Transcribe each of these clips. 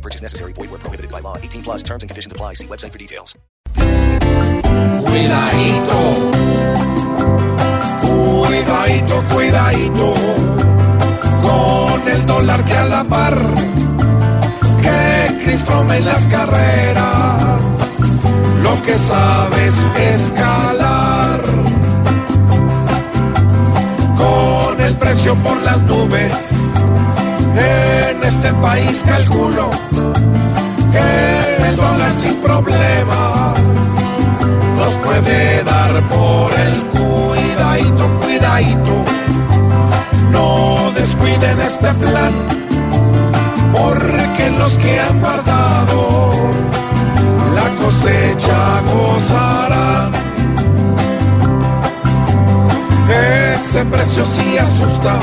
Purchase necessary. Void where prohibited by law. 18 plus terms and conditions apply. See website for details. Cuidadito, cuidadito, cuidadito, con el dólar que a la par, que Chris Froome en las carreras, lo que sabes escalar, con el precio por las nubes, país calculo que el dólar sin problema nos puede dar por el cuidadito, cuidadito. No descuiden este plan, porque los que han guardado la cosecha gozarán. Ese precio sí asusta,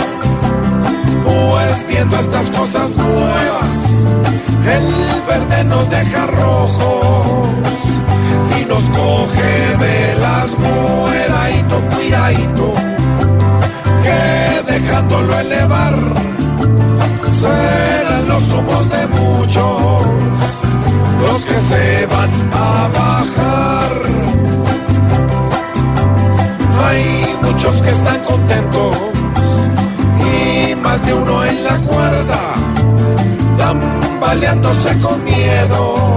viendo estas cosas nuevas, el verde nos deja rojos y nos coge de las cuidadito, cuidadito, que dejándolo elevar, serán los humos de muchos los que se van a bajar. Hay muchos que están más de uno en la cuerda, tambaleándose con miedo.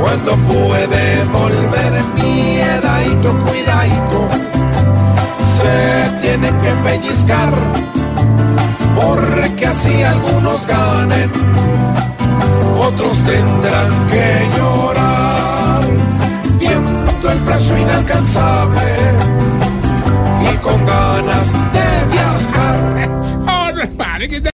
Cuando puede volver miedadito, cuidadito, se tienen que pellizcar, porque así algunos ganen,